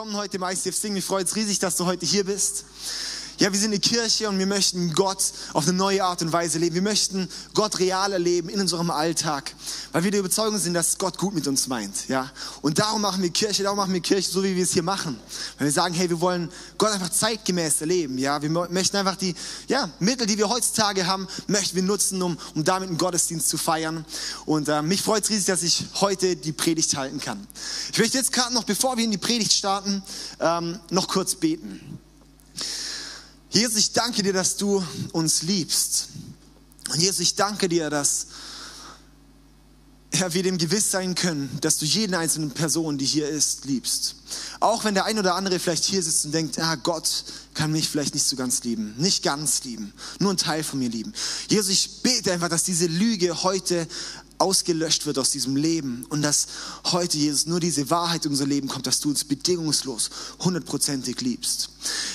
Willkommen heute im ICF Sing. Mich freut es riesig, dass du heute hier bist. Ja, wir sind eine Kirche und wir möchten Gott auf eine neue Art und Weise leben. Wir möchten Gott real erleben in unserem Alltag, weil wir der Überzeugung sind, dass Gott gut mit uns meint. Ja, und darum machen wir Kirche, darum machen wir Kirche so, wie wir es hier machen. Weil wir sagen, hey, wir wollen Gott einfach zeitgemäß erleben. Ja, wir möchten einfach die ja, Mittel, die wir heutzutage haben, möchten wir nutzen, um, um damit einen Gottesdienst zu feiern. Und äh, mich freut es riesig, dass ich heute die Predigt halten kann. Ich möchte jetzt gerade noch, bevor wir in die Predigt starten, ähm, noch kurz beten. Jesus, ich danke dir, dass du uns liebst. Und Jesus, ich danke dir, dass Herr, wir dem gewiss sein können, dass du jeden einzelnen Person, die hier ist, liebst. Auch wenn der ein oder andere vielleicht hier sitzt und denkt, ah, Gott kann mich vielleicht nicht so ganz lieben, nicht ganz lieben, nur ein Teil von mir lieben. Jesus, ich bete einfach, dass diese Lüge heute ausgelöscht wird aus diesem Leben und dass heute, Jesus, nur diese Wahrheit in unser Leben kommt, dass du uns bedingungslos, hundertprozentig liebst.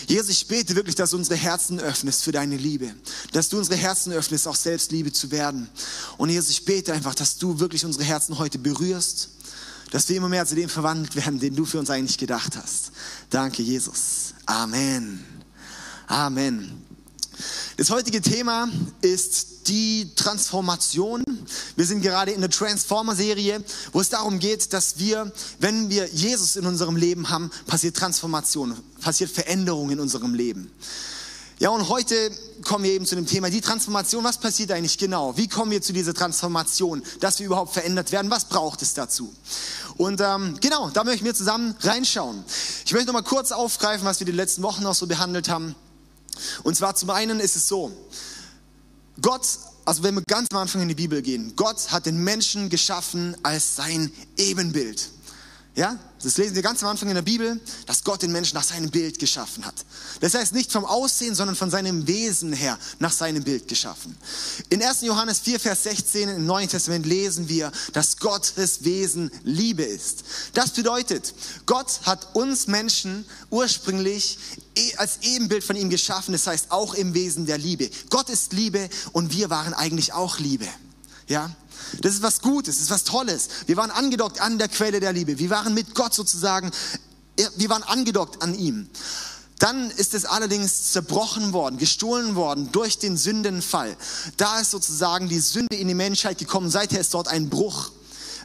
Jesus, ich bete wirklich, dass du unsere Herzen öffnest für deine Liebe, dass du unsere Herzen öffnest, auch selbst Liebe zu werden. Und Jesus, ich bete einfach, dass du wirklich unsere Herzen heute berührst, dass wir immer mehr zu dem verwandelt werden, den du für uns eigentlich gedacht hast. Danke, Jesus. Amen. Amen. Das heutige Thema ist die Transformation. Wir sind gerade in der Transformer-Serie, wo es darum geht, dass wir, wenn wir Jesus in unserem Leben haben, passiert Transformation, passiert Veränderung in unserem Leben. Ja, und heute kommen wir eben zu dem Thema, die Transformation, was passiert eigentlich genau? Wie kommen wir zu dieser Transformation, dass wir überhaupt verändert werden? Was braucht es dazu? Und ähm, genau, da möchten wir zusammen reinschauen. Ich möchte noch mal kurz aufgreifen, was wir die letzten Wochen noch so behandelt haben. Und zwar zum einen ist es so, Gott, also wenn wir ganz am Anfang in die Bibel gehen, Gott hat den Menschen geschaffen als sein Ebenbild. Ja, das lesen wir ganz am Anfang in der Bibel, dass Gott den Menschen nach seinem Bild geschaffen hat. Das heißt nicht vom Aussehen, sondern von seinem Wesen her nach seinem Bild geschaffen. In 1. Johannes 4, Vers 16 im Neuen Testament lesen wir, dass Gottes Wesen Liebe ist. Das bedeutet, Gott hat uns Menschen ursprünglich e, als Ebenbild von ihm geschaffen, das heißt auch im Wesen der Liebe. Gott ist Liebe und wir waren eigentlich auch Liebe. Ja, das ist was Gutes, das ist was Tolles. Wir waren angedockt an der Quelle der Liebe. Wir waren mit Gott sozusagen, wir waren angedockt an ihm. Dann ist es allerdings zerbrochen worden, gestohlen worden durch den Sündenfall. Da ist sozusagen die Sünde in die Menschheit gekommen. Seither ist dort ein Bruch.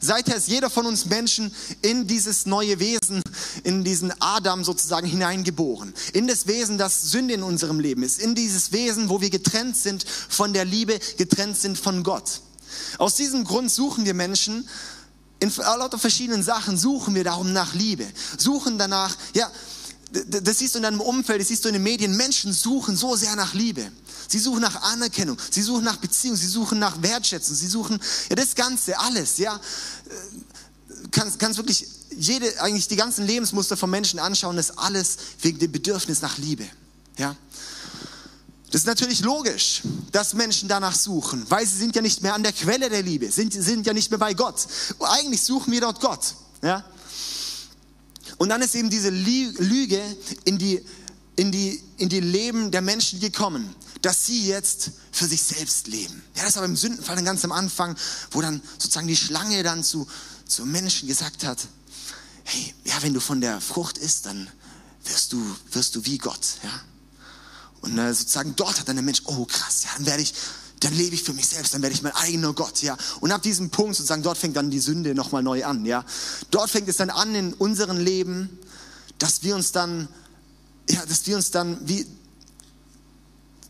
Seither ist jeder von uns Menschen in dieses neue Wesen, in diesen Adam sozusagen hineingeboren. In das Wesen, das Sünde in unserem Leben ist. In dieses Wesen, wo wir getrennt sind von der Liebe, getrennt sind von Gott. Aus diesem Grund suchen wir Menschen, in lauter verschiedenen Sachen suchen wir darum nach Liebe, suchen danach, ja, das siehst du in deinem Umfeld, das siehst du in den Medien, Menschen suchen so sehr nach Liebe. Sie suchen nach Anerkennung, sie suchen nach Beziehung, sie suchen nach Wertschätzung, sie suchen, ja, das Ganze, alles, ja. Kannst, kannst wirklich jede, eigentlich die ganzen Lebensmuster von Menschen anschauen, das alles wegen dem Bedürfnis nach Liebe, ja. Das ist natürlich logisch, dass Menschen danach suchen, weil sie sind ja nicht mehr an der Quelle der Liebe, sind, sind ja nicht mehr bei Gott. Eigentlich suchen wir dort Gott. Ja? Und dann ist eben diese Lüge in die, in, die, in die Leben der Menschen gekommen, dass sie jetzt für sich selbst leben. Ja, das war beim Sündenfall dann ganz am Anfang, wo dann sozusagen die Schlange dann zu, zu Menschen gesagt hat, hey, ja, wenn du von der Frucht isst, dann wirst du, wirst du wie Gott. Ja? Und äh, sozusagen dort hat dann der Mensch, oh krass, ja, dann werde ich, dann lebe ich für mich selbst, dann werde ich mein eigener Gott, ja. Und ab diesem Punkt sozusagen, dort fängt dann die Sünde nochmal neu an, ja. Dort fängt es dann an in unserem Leben, dass wir uns dann, ja, dass wir uns dann wie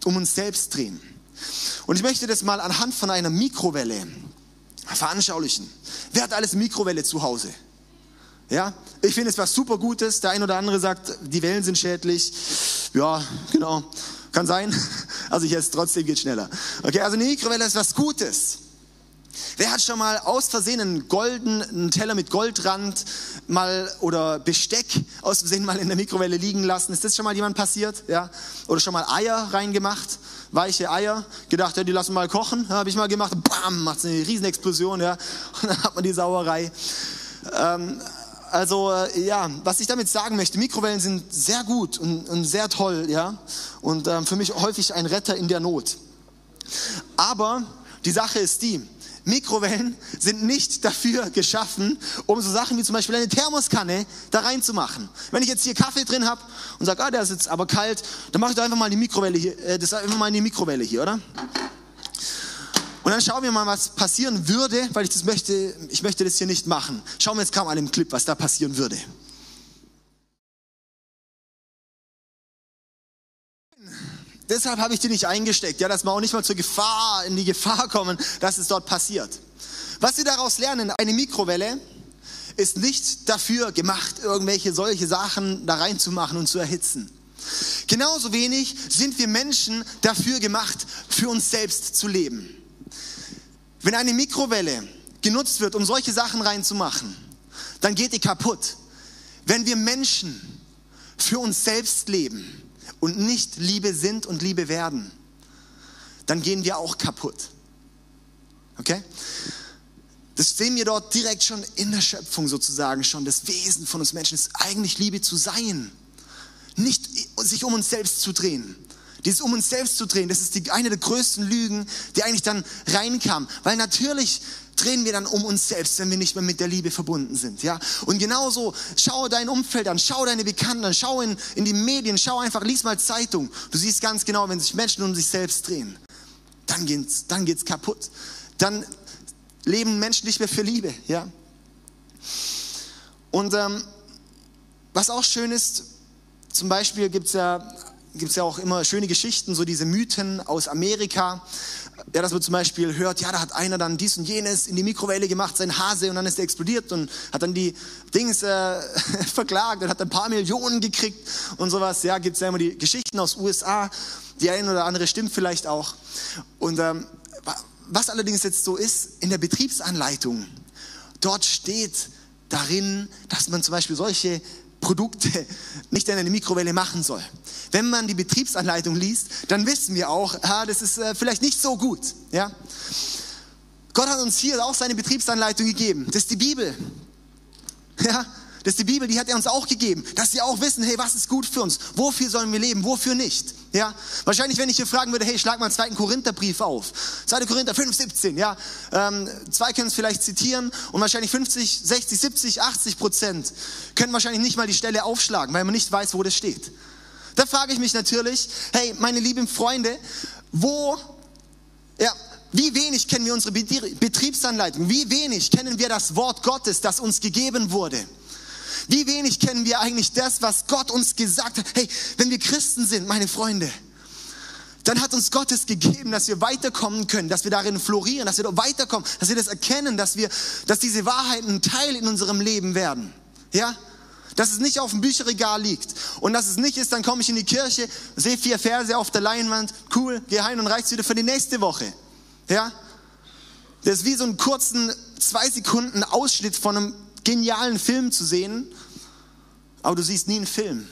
um uns selbst drehen. Und ich möchte das mal anhand von einer Mikrowelle veranschaulichen. Wer hat alles Mikrowelle zu Hause? Ja, ich finde es was super Gutes. Der ein oder andere sagt, die Wellen sind schädlich. Ja, genau. Kann sein. Also ich esse trotzdem geht schneller. Okay, also eine Mikrowelle ist was Gutes. Wer hat schon mal aus Versehen einen golden, einen Teller mit Goldrand mal oder Besteck aus Versehen mal in der Mikrowelle liegen lassen? Ist das schon mal jemand passiert? Ja? Oder schon mal Eier reingemacht? Weiche Eier, gedacht, ja, die lassen mal kochen, ja, habe ich mal gemacht, bam, macht eine riesen Explosion, ja, und dann hat man die Sauerei. Ähm, also äh, ja, was ich damit sagen möchte, Mikrowellen sind sehr gut und, und sehr toll, ja, und ähm, für mich häufig ein Retter in der Not. Aber die Sache ist die, Mikrowellen sind nicht dafür geschaffen, um so Sachen wie zum Beispiel eine Thermoskanne da reinzumachen. Wenn ich jetzt hier Kaffee drin habe und sage, ah, der ist jetzt aber kalt, dann mache ich doch einfach mal die Mikrowelle hier, äh, das einfach mal in die Mikrowelle hier, oder? Und dann schauen wir mal, was passieren würde, weil ich das möchte, ich möchte das hier nicht machen. Schauen wir jetzt kaum an dem Clip, was da passieren würde. Deshalb habe ich die nicht eingesteckt, ja, dass wir auch nicht mal zur Gefahr, in die Gefahr kommen, dass es dort passiert. Was wir daraus lernen, eine Mikrowelle ist nicht dafür gemacht, irgendwelche solche Sachen da reinzumachen und zu erhitzen. Genauso wenig sind wir Menschen dafür gemacht, für uns selbst zu leben. Wenn eine Mikrowelle genutzt wird, um solche Sachen reinzumachen, dann geht die kaputt. Wenn wir Menschen für uns selbst leben, und nicht Liebe sind und Liebe werden, dann gehen wir auch kaputt. Okay? Das sehen wir dort direkt schon in der Schöpfung sozusagen schon. Das Wesen von uns Menschen ist eigentlich Liebe zu sein. Nicht sich um uns selbst zu drehen. Dieses um uns selbst zu drehen, das ist die, eine der größten Lügen, die eigentlich dann reinkam. Weil natürlich drehen wir dann um uns selbst, wenn wir nicht mehr mit der Liebe verbunden sind. Ja? Und genauso, schau dein Umfeld an, schau deine Bekannten an, schau in, in die Medien, schau einfach, lies mal Zeitung. Du siehst ganz genau, wenn sich Menschen um sich selbst drehen, dann geht's, dann geht's kaputt. Dann leben Menschen nicht mehr für Liebe. Ja? Und ähm, was auch schön ist, zum Beispiel gibt es ja gibt es ja auch immer schöne Geschichten, so diese Mythen aus Amerika. Ja, dass man zum Beispiel hört, ja, da hat einer dann dies und jenes in die Mikrowelle gemacht, sein Hase, und dann ist er explodiert und hat dann die Dings äh, verklagt und hat ein paar Millionen gekriegt und sowas. Ja, gibt es ja immer die Geschichten aus USA. Die eine oder andere stimmt vielleicht auch. Und ähm, was allerdings jetzt so ist, in der Betriebsanleitung, dort steht darin, dass man zum Beispiel solche Produkte nicht in eine Mikrowelle machen soll. Wenn man die Betriebsanleitung liest, dann wissen wir auch, ah, das ist äh, vielleicht nicht so gut. Ja? Gott hat uns hier auch seine Betriebsanleitung gegeben. Das ist die Bibel. Ja? Das ist die Bibel, die hat er uns auch gegeben, dass wir auch wissen, hey, was ist gut für uns? Wofür sollen wir leben? Wofür nicht? Ja, wahrscheinlich, wenn ich hier fragen würde, hey, schlag mal einen zweiten Korintherbrief auf. 2. Korinther 5, 17, ja. Ähm, zwei können es vielleicht zitieren und wahrscheinlich 50, 60, 70, 80 Prozent können wahrscheinlich nicht mal die Stelle aufschlagen, weil man nicht weiß, wo das steht. Da frage ich mich natürlich, hey, meine lieben Freunde, wo, ja, wie wenig kennen wir unsere Betriebsanleitung? Wie wenig kennen wir das Wort Gottes, das uns gegeben wurde? Wie wenig kennen wir eigentlich das, was Gott uns gesagt hat? Hey, wenn wir Christen sind, meine Freunde, dann hat uns Gott es gegeben, dass wir weiterkommen können, dass wir darin florieren, dass wir weiterkommen, dass wir das erkennen, dass wir, dass diese Wahrheiten Teil in unserem Leben werden. Ja? Dass es nicht auf dem Bücherregal liegt und dass es nicht ist, dann komme ich in die Kirche, sehe vier Verse auf der Leinwand, cool, gehe heim und reicht's wieder für die nächste Woche. Ja? Das ist wie so einen kurzen, zwei Sekunden Ausschnitt von einem genialen Film zu sehen, aber du siehst nie einen Film.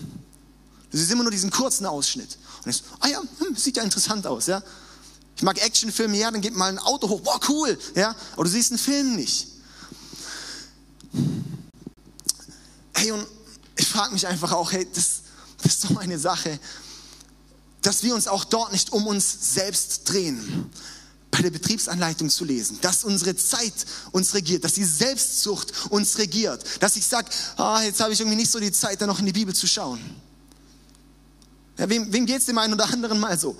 Du siehst immer nur diesen kurzen Ausschnitt. Und denkst, ah ja, hm, sieht ja interessant aus, ja. Ich mag Actionfilme, ja, dann geht mal ein Auto hoch, boah, cool, ja. Aber du siehst einen Film nicht. Hey, und ich frage mich einfach auch, hey, das, das ist so eine Sache, dass wir uns auch dort nicht um uns selbst drehen bei Betriebsanleitung zu lesen, dass unsere Zeit uns regiert, dass die Selbstsucht uns regiert, dass ich sage, ah, jetzt habe ich irgendwie nicht so die Zeit, da noch in die Bibel zu schauen. Ja, wem wem geht es dem einen oder anderen mal so?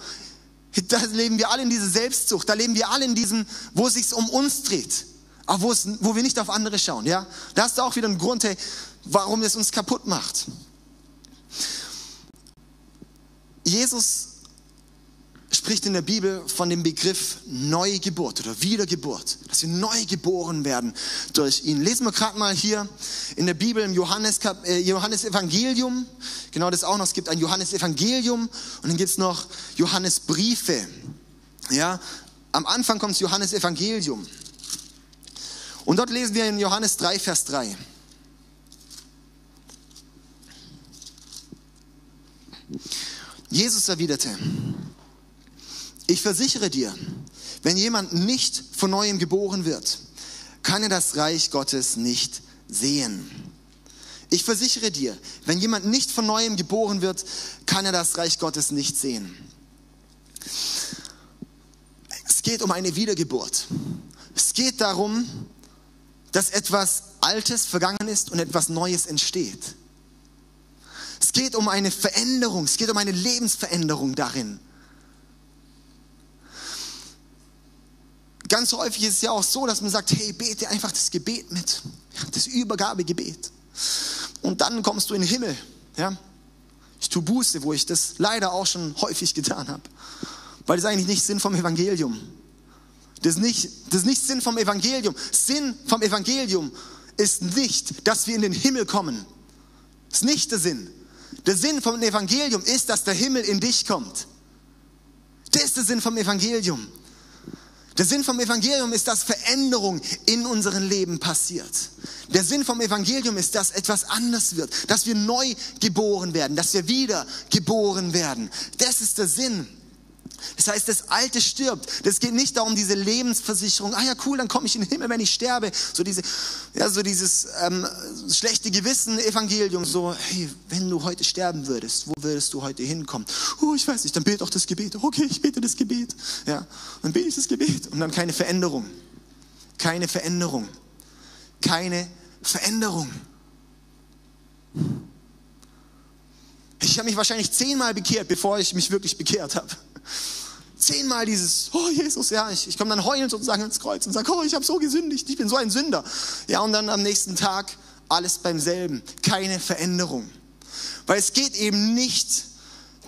Da leben wir alle in dieser Selbstsucht, da leben wir alle in diesem, wo es sich um uns dreht, aber wo, es, wo wir nicht auf andere schauen. Ja? Da hast du auch wieder einen Grund, hey, warum es uns kaputt macht. Jesus spricht in der Bibel von dem Begriff Neugeburt oder Wiedergeburt, dass wir neu geboren werden durch ihn. Lesen wir gerade mal hier in der Bibel im Johannes, äh, Johannes Evangelium, genau das auch noch, es gibt ein Johannes Evangelium und dann gibt es noch Johannes Briefe. Ja, am Anfang kommt das Johannes Evangelium. Und dort lesen wir in Johannes 3, Vers 3. Jesus erwiderte, ich versichere dir, wenn jemand nicht von neuem geboren wird, kann er das Reich Gottes nicht sehen. Ich versichere dir, wenn jemand nicht von neuem geboren wird, kann er das Reich Gottes nicht sehen. Es geht um eine Wiedergeburt. Es geht darum, dass etwas Altes vergangen ist und etwas Neues entsteht. Es geht um eine Veränderung, es geht um eine Lebensveränderung darin. Ganz häufig ist es ja auch so, dass man sagt, hey, bete einfach das Gebet mit, das Übergabegebet. Und dann kommst du in den Himmel. Ja? Ich tue Buße, wo ich das leider auch schon häufig getan habe. Weil das ist eigentlich nicht Sinn vom Evangelium. Das ist nicht, das ist nicht Sinn vom Evangelium. Sinn vom Evangelium ist nicht, dass wir in den Himmel kommen. Das ist nicht der Sinn. Der Sinn vom Evangelium ist, dass der Himmel in dich kommt. Das ist der Sinn vom Evangelium. Der Sinn vom Evangelium ist, dass Veränderung in unserem Leben passiert. Der Sinn vom Evangelium ist, dass etwas anders wird, dass wir neu geboren werden, dass wir wieder geboren werden. Das ist der Sinn. Das heißt, das Alte stirbt. Das geht nicht darum, diese Lebensversicherung, ah ja cool, dann komme ich in den Himmel, wenn ich sterbe. So, diese, ja, so dieses ähm, schlechte Gewissen-Evangelium, so, hey, wenn du heute sterben würdest, wo würdest du heute hinkommen? Oh, ich weiß nicht, dann bete doch das Gebet. Okay, ich bete das Gebet. Ja, dann bete ich das Gebet. Und dann keine Veränderung. Keine Veränderung. Keine Veränderung. Ich habe mich wahrscheinlich zehnmal bekehrt, bevor ich mich wirklich bekehrt habe zehnmal dieses, oh Jesus, ja, ich, ich komme dann heulend sozusagen ins Kreuz und sage, oh, ich habe so gesündigt, ich bin so ein Sünder. Ja, und dann am nächsten Tag alles beim selben, keine Veränderung. Weil es geht eben nicht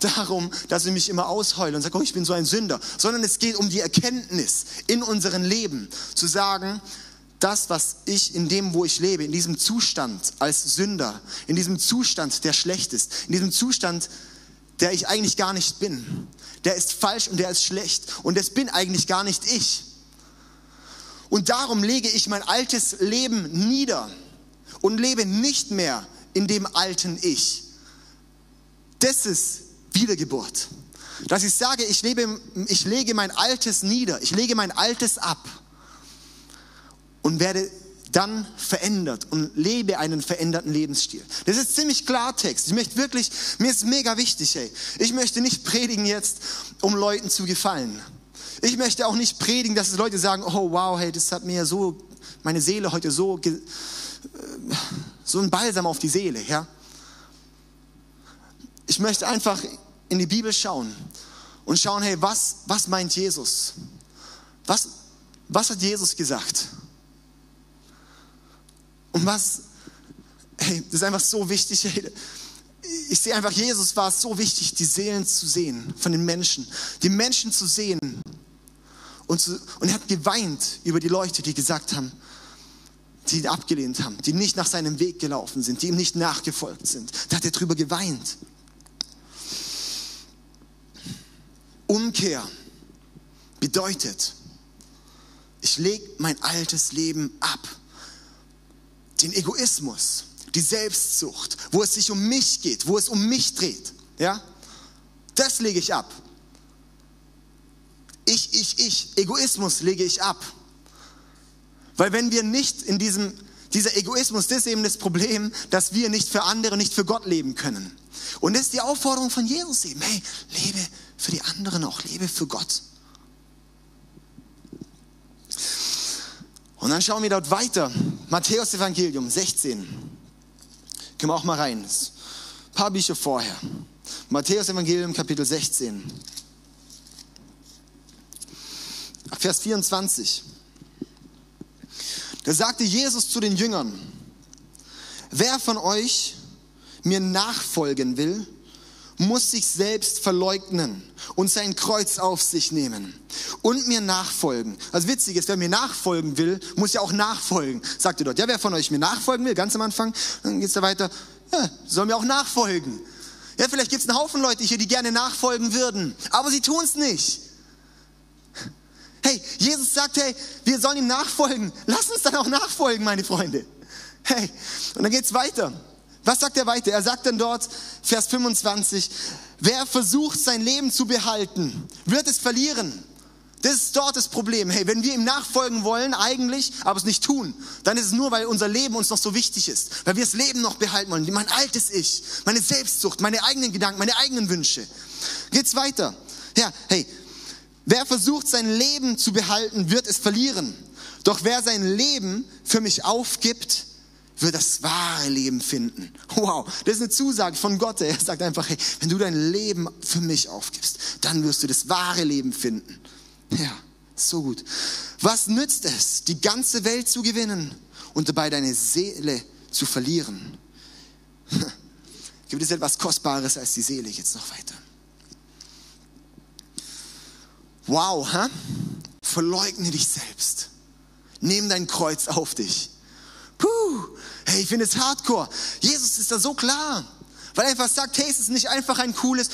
darum, dass ich mich immer ausheule und sage, oh, ich bin so ein Sünder, sondern es geht um die Erkenntnis in unserem Leben, zu sagen, das, was ich in dem, wo ich lebe, in diesem Zustand als Sünder, in diesem Zustand, der schlecht ist, in diesem Zustand, der ich eigentlich gar nicht bin, der ist falsch und der ist schlecht. Und das bin eigentlich gar nicht ich. Und darum lege ich mein altes Leben nieder und lebe nicht mehr in dem alten Ich. Das ist Wiedergeburt. Dass ich sage, ich, lebe, ich lege mein Altes nieder, ich lege mein Altes ab und werde dann verändert und lebe einen veränderten Lebensstil. Das ist ziemlich Klartext. Ich möchte wirklich, mir ist mega wichtig, hey. Ich möchte nicht predigen jetzt, um Leuten zu gefallen. Ich möchte auch nicht predigen, dass Leute sagen, oh wow, hey, das hat mir so, meine Seele heute so, äh, so ein Balsam auf die Seele, ja. Ich möchte einfach in die Bibel schauen und schauen, hey, was, was meint Jesus? Was, was hat Jesus gesagt? Und was, hey, das ist einfach so wichtig. Hey, ich sehe einfach, Jesus war es so wichtig, die Seelen zu sehen von den Menschen, die Menschen zu sehen. Und, zu, und er hat geweint über die Leute, die gesagt haben, die ihn abgelehnt haben, die nicht nach seinem Weg gelaufen sind, die ihm nicht nachgefolgt sind. Da hat er drüber geweint. Umkehr bedeutet, ich lege mein altes Leben ab den Egoismus, die Selbstsucht, wo es sich um mich geht, wo es um mich dreht. Ja? Das lege ich ab. Ich, ich, ich, Egoismus lege ich ab. Weil wenn wir nicht in diesem, dieser Egoismus, das ist eben das Problem, dass wir nicht für andere, nicht für Gott leben können. Und das ist die Aufforderung von Jesus eben. Hey, lebe für die anderen auch, lebe für Gott. Und dann schauen wir dort weiter. Matthäus Evangelium 16. Können wir auch mal rein. Ein paar Bücher vorher. Matthäus Evangelium Kapitel 16. Vers 24. Da sagte Jesus zu den Jüngern, wer von euch mir nachfolgen will, muss sich selbst verleugnen und sein Kreuz auf sich nehmen und mir nachfolgen. Also witzig ist, wer mir nachfolgen will, muss ja auch nachfolgen. Sagt ihr dort, ja, wer von euch mir nachfolgen will, ganz am Anfang, dann geht's da weiter, ja, soll mir auch nachfolgen. Ja, vielleicht gibt's einen Haufen Leute hier, die gerne nachfolgen würden, aber sie tun's nicht. Hey, Jesus sagt, hey, wir sollen ihm nachfolgen. Lass uns dann auch nachfolgen, meine Freunde. Hey, und dann geht's weiter. Was sagt er weiter? Er sagt dann dort, Vers 25, wer versucht sein Leben zu behalten, wird es verlieren. Das ist dort das Problem. Hey, wenn wir ihm nachfolgen wollen, eigentlich, aber es nicht tun, dann ist es nur, weil unser Leben uns noch so wichtig ist. Weil wir das Leben noch behalten wollen. Mein altes Ich, meine Selbstsucht, meine eigenen Gedanken, meine eigenen Wünsche. Geht's weiter. Ja, hey, wer versucht sein Leben zu behalten, wird es verlieren. Doch wer sein Leben für mich aufgibt, wird das wahre Leben finden. Wow, das ist eine Zusage von Gott. Er sagt einfach, hey, wenn du dein Leben für mich aufgibst, dann wirst du das wahre Leben finden. Ja, so gut. Was nützt es, die ganze Welt zu gewinnen und dabei deine Seele zu verlieren? Gibt es etwas Kostbares als die Seele? Jetzt noch weiter. Wow, hä? verleugne dich selbst. Nimm dein Kreuz auf dich. Hey, ich finde es hardcore. Jesus ist da so klar. Weil er einfach sagt, hey, es ist nicht einfach ein cooles,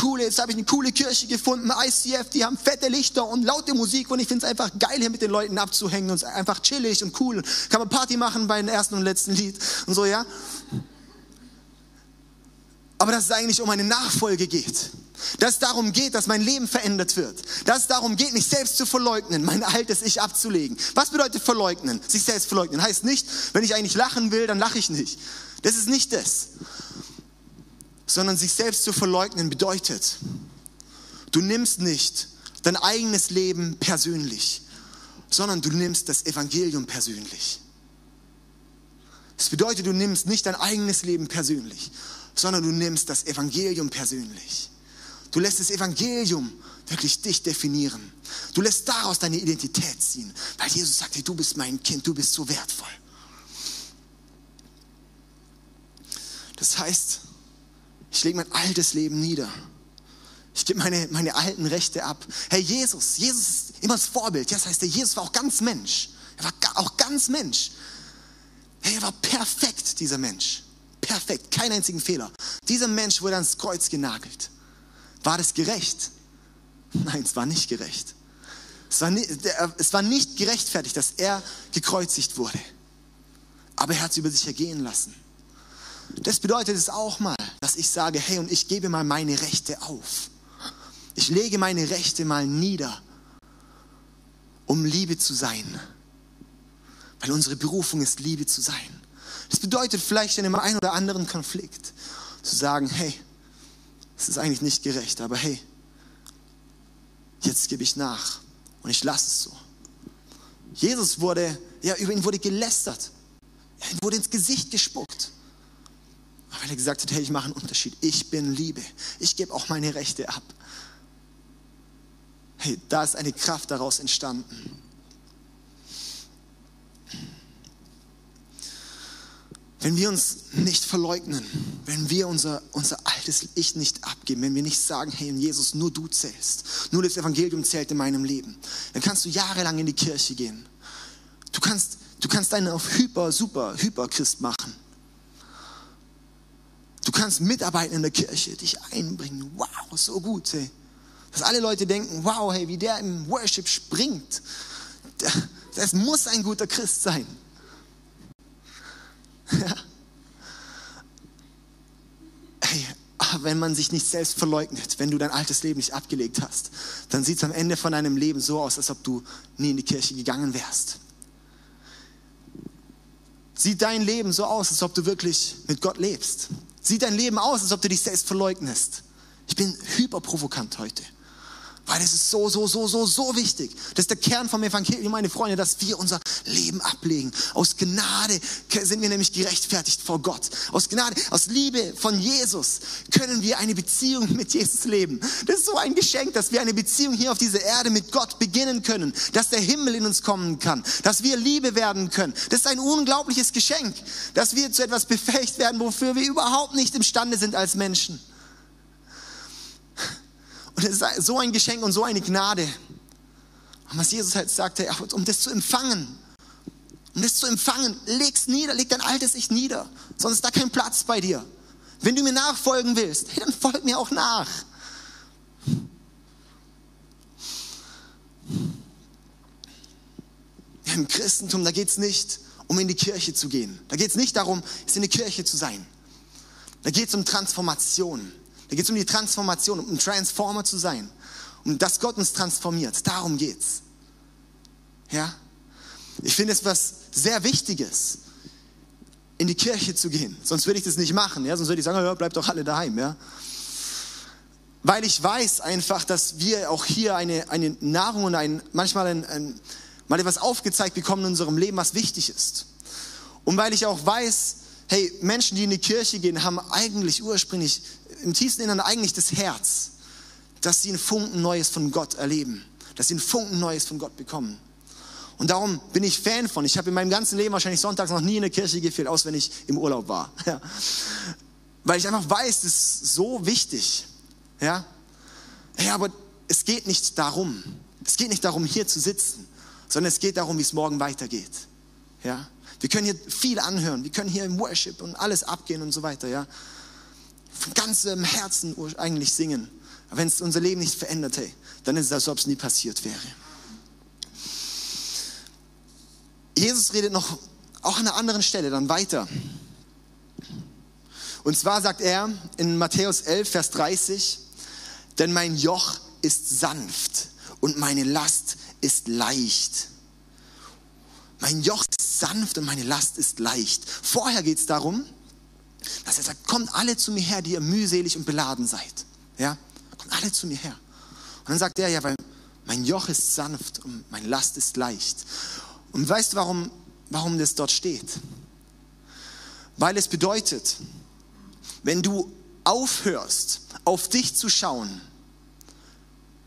coole, jetzt habe ich eine coole Kirche gefunden, ICF, die haben fette Lichter und laute Musik und ich finde es einfach geil, hier mit den Leuten abzuhängen und einfach chillig und cool. Kann man Party machen bei dem ersten und letzten Lied und so, ja. Aber dass es eigentlich um eine Nachfolge geht. Dass es darum geht, dass mein Leben verändert wird. Dass es darum geht, mich selbst zu verleugnen, mein altes Ich abzulegen. Was bedeutet verleugnen? Sich selbst verleugnen. Heißt nicht, wenn ich eigentlich lachen will, dann lache ich nicht. Das ist nicht das. Sondern sich selbst zu verleugnen bedeutet, du nimmst nicht dein eigenes Leben persönlich, sondern du nimmst das Evangelium persönlich. Das bedeutet, du nimmst nicht dein eigenes Leben persönlich, sondern du nimmst das Evangelium persönlich. Du lässt das Evangelium wirklich dich definieren. Du lässt daraus deine Identität ziehen, weil Jesus sagt, hey, du bist mein Kind, du bist so wertvoll. Das heißt, ich lege mein altes Leben nieder. Ich gebe meine, meine alten Rechte ab. Hey, Jesus, Jesus ist immer das Vorbild. Das heißt, der Jesus war auch ganz Mensch. Er war auch ganz Mensch. Hey, er war perfekt, dieser Mensch. Perfekt, keinen einzigen Fehler. Dieser Mensch wurde ans Kreuz genagelt. War das gerecht? Nein, es war nicht gerecht. Es war, nicht, es war nicht gerechtfertigt, dass er gekreuzigt wurde. Aber er hat es über sich ergehen lassen. Das bedeutet es auch mal, dass ich sage, hey, und ich gebe mal meine Rechte auf. Ich lege meine Rechte mal nieder, um Liebe zu sein. Weil unsere Berufung ist, Liebe zu sein. Das bedeutet vielleicht in einem einen oder anderen Konflikt zu sagen, hey, es ist eigentlich nicht gerecht, aber hey, jetzt gebe ich nach und ich lasse es so. Jesus wurde, ja, über ihn wurde gelästert. Er wurde ins Gesicht gespuckt. Weil er gesagt hat, hey, ich mache einen Unterschied. Ich bin Liebe. Ich gebe auch meine Rechte ab. Hey, da ist eine Kraft daraus entstanden. Wenn wir uns nicht verleugnen, wenn wir unser, unser altes Ich nicht abgeben, wenn wir nicht sagen, hey Jesus, nur du zählst, nur das Evangelium zählt in meinem Leben, dann kannst du jahrelang in die Kirche gehen. Du kannst, du kannst einen auf hyper, super, hyper Christ machen. Du kannst mitarbeiten in der Kirche, dich einbringen. Wow, so gut, hey. Dass alle Leute denken, wow, hey, wie der im Worship springt. Das muss ein guter Christ sein. Hey, wenn man sich nicht selbst verleugnet, wenn du dein altes Leben nicht abgelegt hast, dann sieht es am Ende von deinem Leben so aus, als ob du nie in die Kirche gegangen wärst. Sieht dein Leben so aus, als ob du wirklich mit Gott lebst? Sieht dein Leben aus, als ob du dich selbst verleugnest? Ich bin hyperprovokant heute. Weil es ist so, so, so, so, so wichtig. Das ist der Kern vom Evangelium, meine Freunde, dass wir unser Leben ablegen. Aus Gnade sind wir nämlich gerechtfertigt vor Gott. Aus Gnade, aus Liebe von Jesus können wir eine Beziehung mit Jesus leben. Das ist so ein Geschenk, dass wir eine Beziehung hier auf dieser Erde mit Gott beginnen können. Dass der Himmel in uns kommen kann. Dass wir Liebe werden können. Das ist ein unglaubliches Geschenk. Dass wir zu etwas befähigt werden, wofür wir überhaupt nicht imstande sind als Menschen. Und es ist so ein Geschenk und so eine Gnade. Und was Jesus halt sagte, um das zu empfangen, um das zu empfangen, leg's nieder, leg dein altes Ich nieder, sonst ist da kein Platz bei dir. Wenn du mir nachfolgen willst, hey, dann folg mir auch nach. Im Christentum, da geht es nicht um in die Kirche zu gehen. Da geht es nicht darum, es in die Kirche zu sein. Da geht es um Transformation. Da geht es um die Transformation, um ein Transformer zu sein. Um dass Gott uns transformiert. Darum geht's. Ja? Ich finde es was sehr Wichtiges, in die Kirche zu gehen. Sonst würde ich das nicht machen. Ja? Sonst würde ich sagen, ja, bleibt doch alle daheim. Ja? Weil ich weiß einfach, dass wir auch hier eine, eine Nahrung und ein, manchmal ein, ein mal etwas aufgezeigt bekommen in unserem Leben, was wichtig ist. Und weil ich auch weiß, hey, Menschen, die in die Kirche gehen, haben eigentlich ursprünglich im tiefsten Innern eigentlich das Herz, dass sie ein Funken Neues von Gott erleben, dass sie ein Funken Neues von Gott bekommen. Und darum bin ich Fan von. Ich habe in meinem ganzen Leben wahrscheinlich sonntags noch nie in der Kirche gefehlt, außer wenn ich im Urlaub war. Ja. Weil ich einfach weiß, das ist so wichtig. Ja? ja, aber es geht nicht darum. Es geht nicht darum, hier zu sitzen, sondern es geht darum, wie es morgen weitergeht. Ja? Wir können hier viel anhören, wir können hier im Worship und alles abgehen und so weiter, ja. Von ganzem Herzen eigentlich singen. Aber wenn es unser Leben nicht verändert, hey, dann ist es, als ob es nie passiert wäre. Jesus redet noch auch an einer anderen Stelle dann weiter. Und zwar sagt er in Matthäus 11, Vers 30, denn mein Joch ist sanft und meine Last ist leicht. Mein Joch ist sanft und meine Last ist leicht. Vorher geht es darum, er sagt, kommt alle zu mir her, die ihr mühselig und beladen seid. Ja, kommt alle zu mir her. Und dann sagt er, ja, weil mein Joch ist sanft und meine Last ist leicht. Und weißt du, warum, warum das dort steht? Weil es bedeutet, wenn du aufhörst, auf dich zu schauen,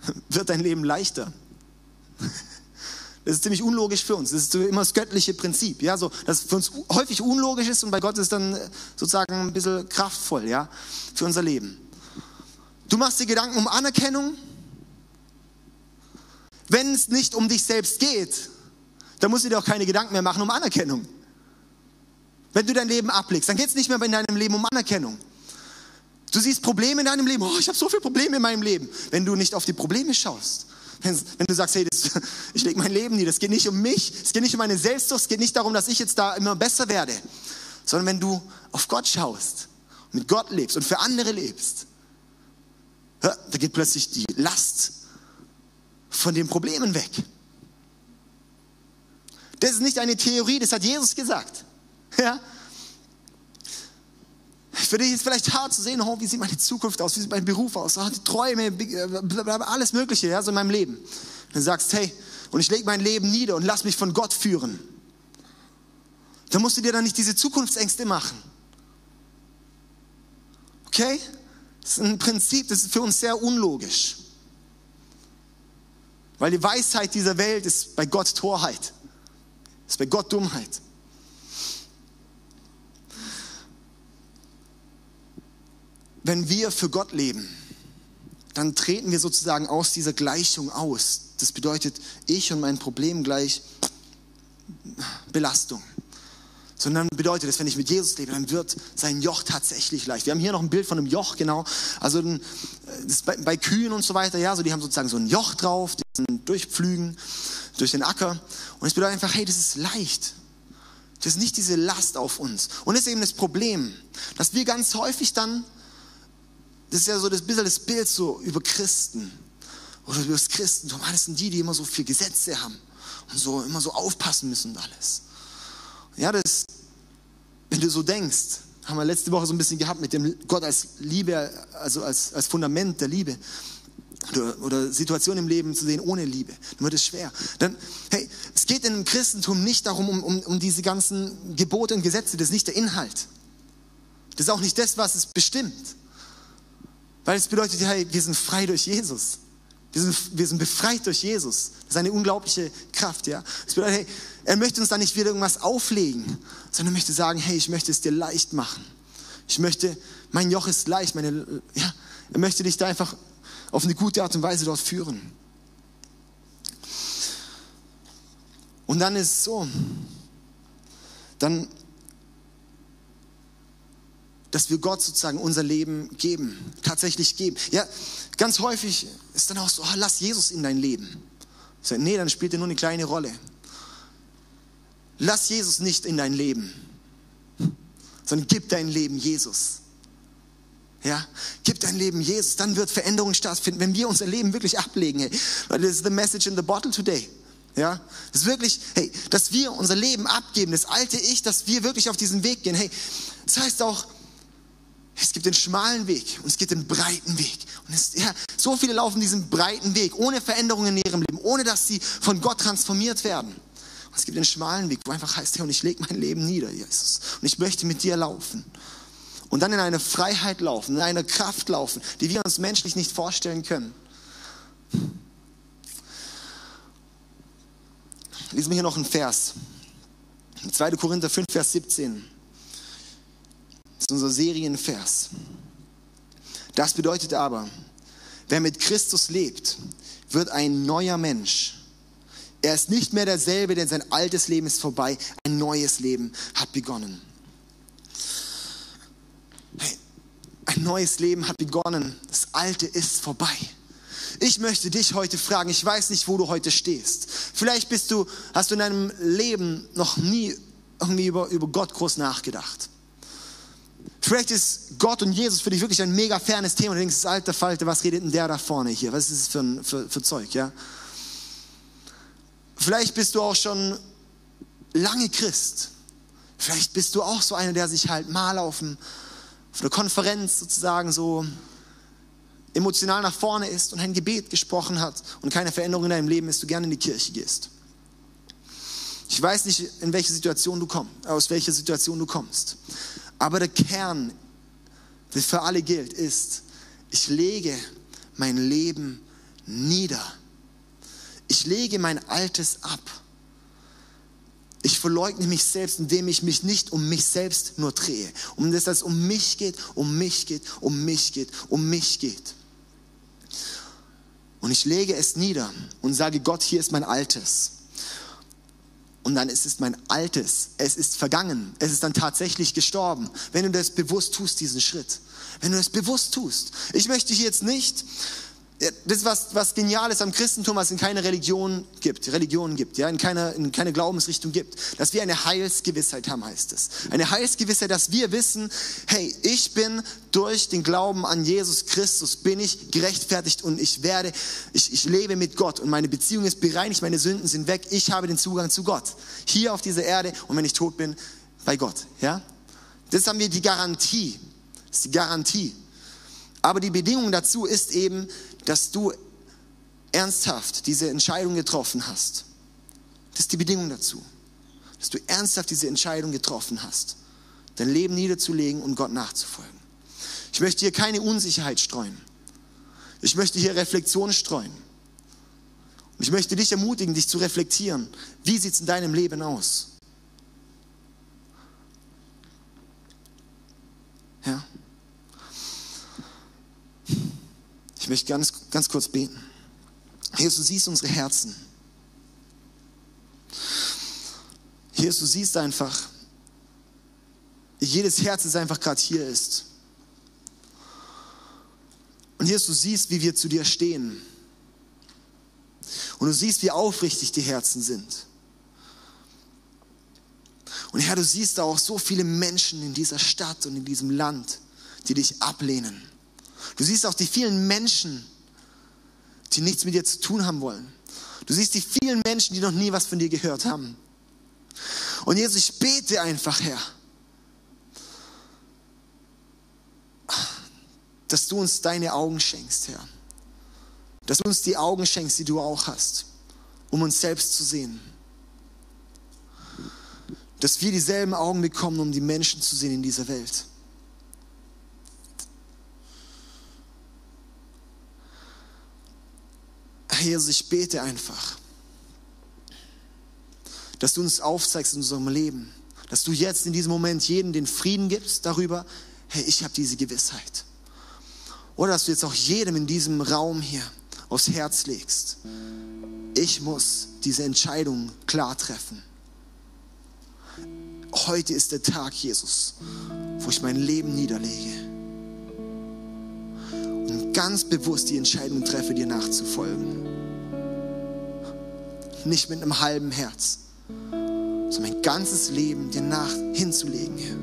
wird dein Leben leichter. Das ist ziemlich unlogisch für uns. Das ist immer das göttliche Prinzip. Ja, so, das für uns häufig unlogisch ist und bei Gott ist dann äh, sozusagen ein bisschen kraftvoll, ja, für unser Leben. Du machst dir Gedanken um Anerkennung. Wenn es nicht um dich selbst geht, dann musst du dir auch keine Gedanken mehr machen um Anerkennung. Wenn du dein Leben ablegst, dann geht es nicht mehr in deinem Leben um Anerkennung. Du siehst Probleme in deinem Leben. Oh, ich habe so viele Probleme in meinem Leben. Wenn du nicht auf die Probleme schaust, wenn, du sagst, hey, das, ich lege mein Leben nie, das geht nicht um mich, es geht nicht um meine Selbstsucht, es geht nicht darum, dass ich jetzt da immer besser werde, sondern wenn du auf Gott schaust, mit Gott lebst und für andere lebst, da geht plötzlich die Last von den Problemen weg. Das ist nicht eine Theorie, das hat Jesus gesagt. Ja? Für dich ist vielleicht hart zu sehen, oh, wie sieht meine Zukunft aus, wie sieht mein Beruf aus, oh, Träume, alles Mögliche ja, so in meinem Leben. Und du sagst, hey, und ich lege mein Leben nieder und lass mich von Gott führen. Dann musst du dir dann nicht diese Zukunftsängste machen. Okay? Das ist ein Prinzip, das ist für uns sehr unlogisch. Weil die Weisheit dieser Welt ist bei Gott Torheit. Ist bei Gott Dummheit. Wenn wir für Gott leben, dann treten wir sozusagen aus dieser Gleichung aus. Das bedeutet, ich und mein Problem gleich Belastung. Sondern bedeutet es, wenn ich mit Jesus lebe, dann wird sein Joch tatsächlich leicht. Wir haben hier noch ein Bild von einem Joch, genau. Also bei, bei, Kühen und so weiter, ja, so die haben sozusagen so ein Joch drauf, die sind durchpflügen durch den Acker. Und es bedeutet einfach, hey, das ist leicht. Das ist nicht diese Last auf uns. Und das ist eben das Problem, dass wir ganz häufig dann das ist ja so das bisschen das Bild so über Christen oder über das Christentum. Ah, das sind die, die immer so viel Gesetze haben und so immer so aufpassen müssen und alles. Ja, das, wenn du so denkst, haben wir letzte Woche so ein bisschen gehabt mit dem Gott als Liebe, also als, als Fundament der Liebe. Oder, oder Situationen im Leben zu sehen ohne Liebe. Dann wird es schwer. Dann, hey, es geht dem Christentum nicht darum, um, um, um diese ganzen Gebote und Gesetze. Das ist nicht der Inhalt. Das ist auch nicht das, was es bestimmt. Weil es bedeutet, hey, wir sind frei durch Jesus. Wir sind, wir sind befreit durch Jesus. Das ist eine unglaubliche Kraft, ja. Es bedeutet, hey, er möchte uns da nicht wieder irgendwas auflegen, sondern er möchte sagen, hey, ich möchte es dir leicht machen. Ich möchte, mein Joch ist leicht, meine, ja, er möchte dich da einfach auf eine gute Art und Weise dort führen. Und dann ist es so, dann dass wir Gott sozusagen unser Leben geben, tatsächlich geben. Ja, ganz häufig ist dann auch so, oh, lass Jesus in dein Leben. Sage, nee, dann spielt er nur eine kleine Rolle. Lass Jesus nicht in dein Leben, sondern gib dein Leben Jesus. Ja, gib dein Leben Jesus, dann wird Veränderung stattfinden, wenn wir unser Leben wirklich ablegen. Hey, das ist the message in the bottle today. Ja, das ist wirklich, hey, dass wir unser Leben abgeben, das alte Ich, dass wir wirklich auf diesen Weg gehen. Hey, das heißt auch, Es gibt den schmalen Weg und es gibt den breiten Weg. Und es, ja, so viele laufen diesen breiten Weg ohne Veränderungen in ihrem Leben, ohne dass sie von Gott transformiert werden. Und es gibt den schmalen Weg, wo einfach heißt, hey, und ich lege mein Leben nieder, Jesus. Und ich möchte mit dir laufen. Und dann in eine Freiheit laufen, in eine Kraft laufen, die wir uns menschlich nicht vorstellen können. Lesen wir hier noch einen Vers. 2. Korinther 5, Vers 17. Das ist unser Serienvers. Das bedeutet aber, wer mit Christus lebt, wird ein neuer Mensch. Er ist nicht mehr derselbe, denn sein altes Leben ist vorbei. Ein neues Leben hat begonnen. Hey, ein neues Leben hat begonnen. Das alte ist vorbei. Ich möchte dich heute fragen, ich weiß nicht, wo du heute stehst. Vielleicht bist du, hast du in deinem Leben noch nie irgendwie über, über Gott groß nachgedacht. Vielleicht ist Gott und Jesus für dich wirklich ein mega fernes Thema. Und du denkst, alter Falte, was redet denn der da vorne hier? Was ist das für, ein, für, für Zeug, ja? Vielleicht bist du auch schon lange Christ. Vielleicht bist du auch so einer, der sich halt mal auf, ein, auf einer Konferenz sozusagen so emotional nach vorne ist und ein Gebet gesprochen hat und keine Veränderung in deinem Leben ist, du gerne in die Kirche gehst. Ich weiß nicht, in welche Situation du kommst, aus welcher Situation du kommst. Aber der Kern, der für alle gilt, ist, ich lege mein Leben nieder. Ich lege mein Altes ab. Ich verleugne mich selbst, indem ich mich nicht um mich selbst nur drehe. Um das, dass es um mich geht, um mich geht, um mich geht, um mich geht. Und ich lege es nieder und sage, Gott, hier ist mein Altes. Und dann ist es mein Altes. Es ist vergangen. Es ist dann tatsächlich gestorben. Wenn du das bewusst tust, diesen Schritt. Wenn du das bewusst tust. Ich möchte hier jetzt nicht das ist was, was Geniales am Christentum, was in keine Religion gibt, Religion gibt, ja, in keine, in keine Glaubensrichtung gibt, dass wir eine Heilsgewissheit haben, heißt es. Eine Heilsgewissheit, dass wir wissen, hey, ich bin durch den Glauben an Jesus Christus, bin ich gerechtfertigt und ich werde, ich, ich lebe mit Gott und meine Beziehung ist bereinigt, meine Sünden sind weg, ich habe den Zugang zu Gott. Hier auf dieser Erde und wenn ich tot bin, bei Gott, ja. Das haben wir die Garantie. Das ist die Garantie. Aber die Bedingung dazu ist eben, dass du ernsthaft diese Entscheidung getroffen hast. Das ist die Bedingung dazu. Dass du ernsthaft diese Entscheidung getroffen hast, dein Leben niederzulegen und Gott nachzufolgen. Ich möchte hier keine Unsicherheit streuen. Ich möchte hier Reflexion streuen. Und ich möchte dich ermutigen, dich zu reflektieren. Wie sieht es in deinem Leben aus? Ja? Ich möchte ganz, ganz kurz beten. Jesus, du siehst unsere Herzen. Jesus, du siehst einfach, jedes Herz, das einfach gerade hier ist. Und Jesus, du siehst, wie wir zu dir stehen. Und du siehst, wie aufrichtig die Herzen sind. Und Herr, du siehst auch so viele Menschen in dieser Stadt und in diesem Land, die dich ablehnen. Du siehst auch die vielen Menschen, die nichts mit dir zu tun haben wollen. Du siehst die vielen Menschen, die noch nie was von dir gehört haben. Und Jesus, ich bete einfach, Herr, dass du uns deine Augen schenkst, Herr. Dass du uns die Augen schenkst, die du auch hast, um uns selbst zu sehen. Dass wir dieselben Augen bekommen, um die Menschen zu sehen in dieser Welt. Jesus, ich bete einfach, dass du uns aufzeigst in unserem Leben, dass du jetzt in diesem Moment jedem den Frieden gibst darüber, hey, ich habe diese Gewissheit. Oder dass du jetzt auch jedem in diesem Raum hier aufs Herz legst. Ich muss diese Entscheidung klar treffen. Heute ist der Tag, Jesus, wo ich mein Leben niederlege ganz bewusst die Entscheidung treffe, dir nachzufolgen. Nicht mit einem halben Herz, sondern mein ganzes Leben dir nach hinzulegen, Herr.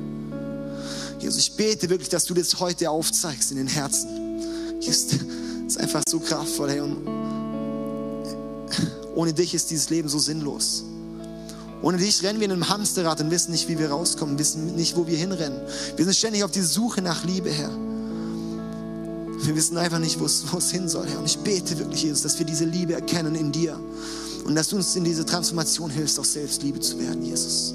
Jesus, ich bete wirklich, dass du das heute aufzeigst in den Herzen. Jesus, das ist einfach so kraftvoll. Und ohne dich ist dieses Leben so sinnlos. Ohne dich rennen wir in einem Hamsterrad und wissen nicht, wie wir rauskommen, wissen nicht, wo wir hinrennen. Wir sind ständig auf die Suche nach Liebe, Herr. Wir wissen einfach nicht, wo es, hin soll, Herr. Und ich bete wirklich, Jesus, dass wir diese Liebe erkennen in dir und dass du uns in diese Transformation hilfst, auch selbst Liebe zu werden, Jesus.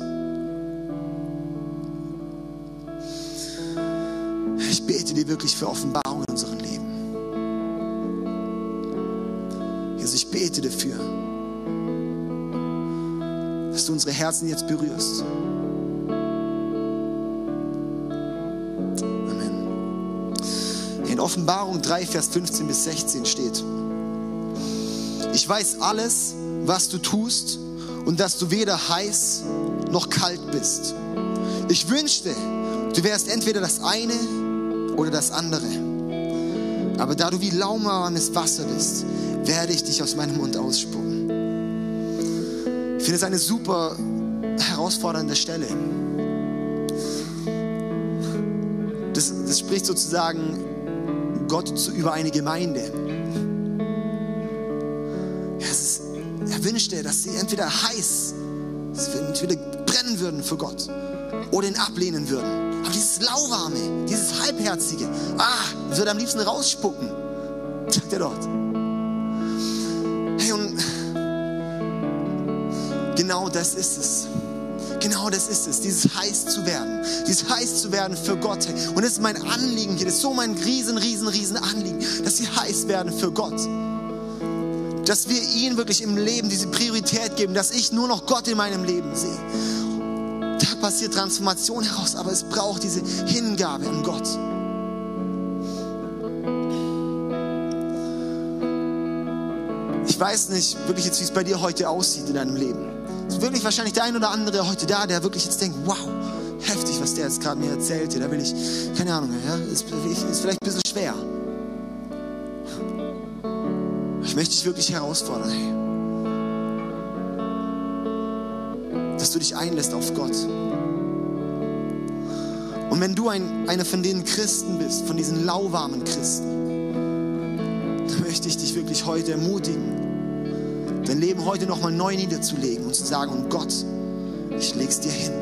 Ich bete dir wirklich für Offenbarung in unserem Leben. Jesus, ich bete dafür, dass du unsere Herzen jetzt berührst. Offenbarung 3, Vers 15 bis 16 steht, ich weiß alles, was du tust und dass du weder heiß noch kalt bist. Ich wünschte, du wärst entweder das eine oder das andere. Aber da du wie lauwarmes Wasser bist, werde ich dich aus meinem Mund ausspucken. Ich finde es eine super herausfordernde Stelle. Das, das spricht sozusagen Gott zu, über eine Gemeinde. Ja, ist, er wünschte, dass sie entweder heiß, dass sie entweder brennen würden für Gott oder ihn ablehnen würden. Aber dieses Lauwarme, dieses Halbherzige, ah, würde am liebsten rausspucken, sagt er dort. Hey, und genau das ist es. Genau das ist es, dieses heiß zu werden, dieses heiß zu werden für Gott. Und das ist mein Anliegen hier, das ist so mein riesen, riesen, riesen Anliegen, dass wir heiß werden für Gott. Dass wir ihn wirklich im Leben diese Priorität geben, dass ich nur noch Gott in meinem Leben sehe. Da passiert Transformation heraus, aber es braucht diese Hingabe an Gott. Ich weiß nicht wirklich jetzt, wie es bei dir heute aussieht in deinem Leben. Wirklich wahrscheinlich der ein oder andere heute da, der wirklich jetzt denkt, wow, heftig, was der jetzt gerade mir erzählt. Da will ich, keine Ahnung, ja, ist, ist vielleicht ein bisschen schwer. Ich möchte dich wirklich herausfordern, hey. Dass du dich einlässt auf Gott. Und wenn du ein, einer von den Christen bist, von diesen lauwarmen Christen, dann möchte ich dich wirklich heute ermutigen, dein Leben heute nochmal neu niederzulegen und zu sagen, und Gott, ich leg's dir hin.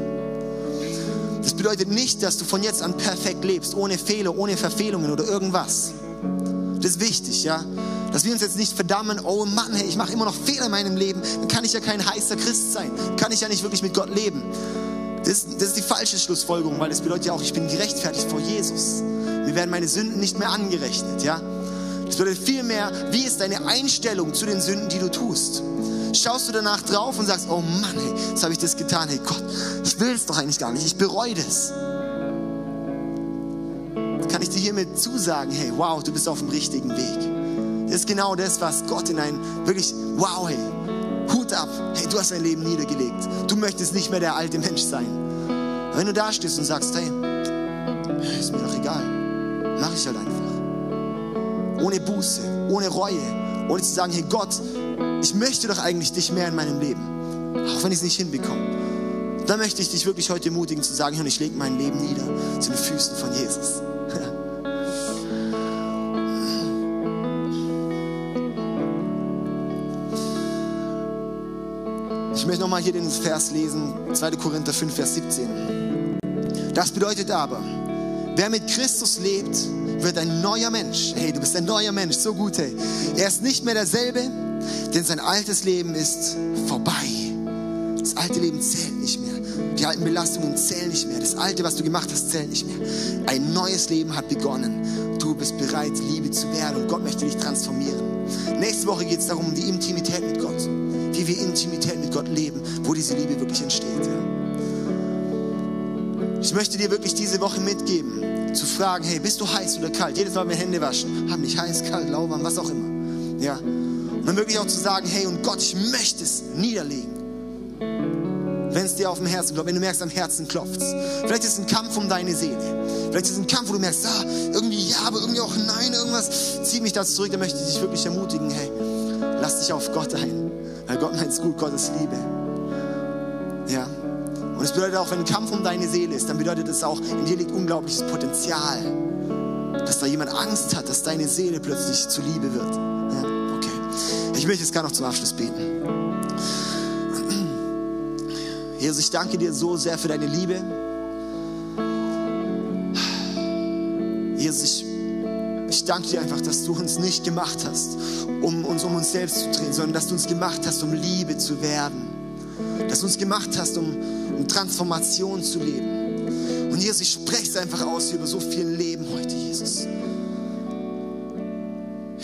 Das bedeutet nicht, dass du von jetzt an perfekt lebst, ohne Fehler, ohne Verfehlungen oder irgendwas. Das ist wichtig, ja. Dass wir uns jetzt nicht verdammen, oh Mann, hey, ich mache immer noch Fehler in meinem Leben, dann kann ich ja kein heißer Christ sein, kann ich ja nicht wirklich mit Gott leben. Das, das ist die falsche Schlussfolgerung, weil das bedeutet ja auch, ich bin gerechtfertigt vor Jesus. Mir werden meine Sünden nicht mehr angerechnet, ja. Das bedeutet vielmehr, wie ist deine Einstellung zu den Sünden, die du tust? Schaust du danach drauf und sagst, oh Mann, hey, was habe ich das getan? Hey Gott, ich will es doch eigentlich gar nicht, ich bereue das. Kann ich dir hiermit zusagen, hey, wow, du bist auf dem richtigen Weg. Das ist genau das, was Gott in ein wirklich, wow, hey, Hut ab, hey, du hast dein Leben niedergelegt. Du möchtest nicht mehr der alte Mensch sein. Aber wenn du da stehst und sagst, hey, ist mir doch egal, mache ich halt einfach ohne Buße, ohne Reue, ohne zu sagen, hey Gott, ich möchte doch eigentlich dich mehr in meinem Leben, auch wenn ich es nicht hinbekomme. Dann möchte ich dich wirklich heute ermutigen zu sagen, hey, ich lege mein Leben nieder zu den Füßen von Jesus. Ich möchte nochmal hier den Vers lesen, 2. Korinther 5, Vers 17. Das bedeutet aber, wer mit Christus lebt, wird ein neuer Mensch. Hey, du bist ein neuer Mensch, so gut, hey. Er ist nicht mehr derselbe, denn sein altes Leben ist vorbei. Das alte Leben zählt nicht mehr. Die alten Belastungen zählen nicht mehr. Das alte, was du gemacht hast, zählt nicht mehr. Ein neues Leben hat begonnen. Du bist bereit, Liebe zu werden und Gott möchte dich transformieren. Nächste Woche geht es darum, um die Intimität mit Gott. Wie wir Intimität mit Gott leben, wo diese Liebe wirklich entsteht. Ich möchte dir wirklich diese Woche mitgeben, zu fragen, hey, bist du heiß oder kalt? Jedes Mal, wir Hände waschen, haben mich heiß, kalt, lauwarm, was auch immer. Ja. Und dann wirklich auch zu sagen, hey, und Gott, ich möchte es niederlegen. Wenn es dir auf dem Herzen klopft, wenn du merkst, am Herzen klopft Vielleicht ist es ein Kampf um deine Seele. Vielleicht ist es ein Kampf, wo du merkst, ah, irgendwie ja, aber irgendwie auch nein, irgendwas zieht mich dazu zurück. Dann möchte ich dich wirklich ermutigen, hey, lass dich auf Gott ein. Weil Gott meint es gut, Gottes Liebe. Ja. Und es bedeutet auch, wenn ein Kampf um deine Seele ist, dann bedeutet es auch, in dir liegt unglaubliches Potenzial. Dass da jemand Angst hat, dass deine Seele plötzlich zu Liebe wird. Ja, okay. Ich möchte jetzt gar noch zum Abschluss beten. Jesus, ich danke dir so sehr für deine Liebe. Jesus, ich, ich danke dir einfach, dass du uns nicht gemacht hast, um uns um uns selbst zu drehen, sondern dass du uns gemacht hast, um Liebe zu werden. Dass du uns gemacht hast, um, um Transformation zu leben. Und Jesus, ich spreche es einfach aus über so viel Leben heute, Jesus.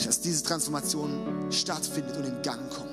Dass diese Transformation stattfindet und in Gang kommt.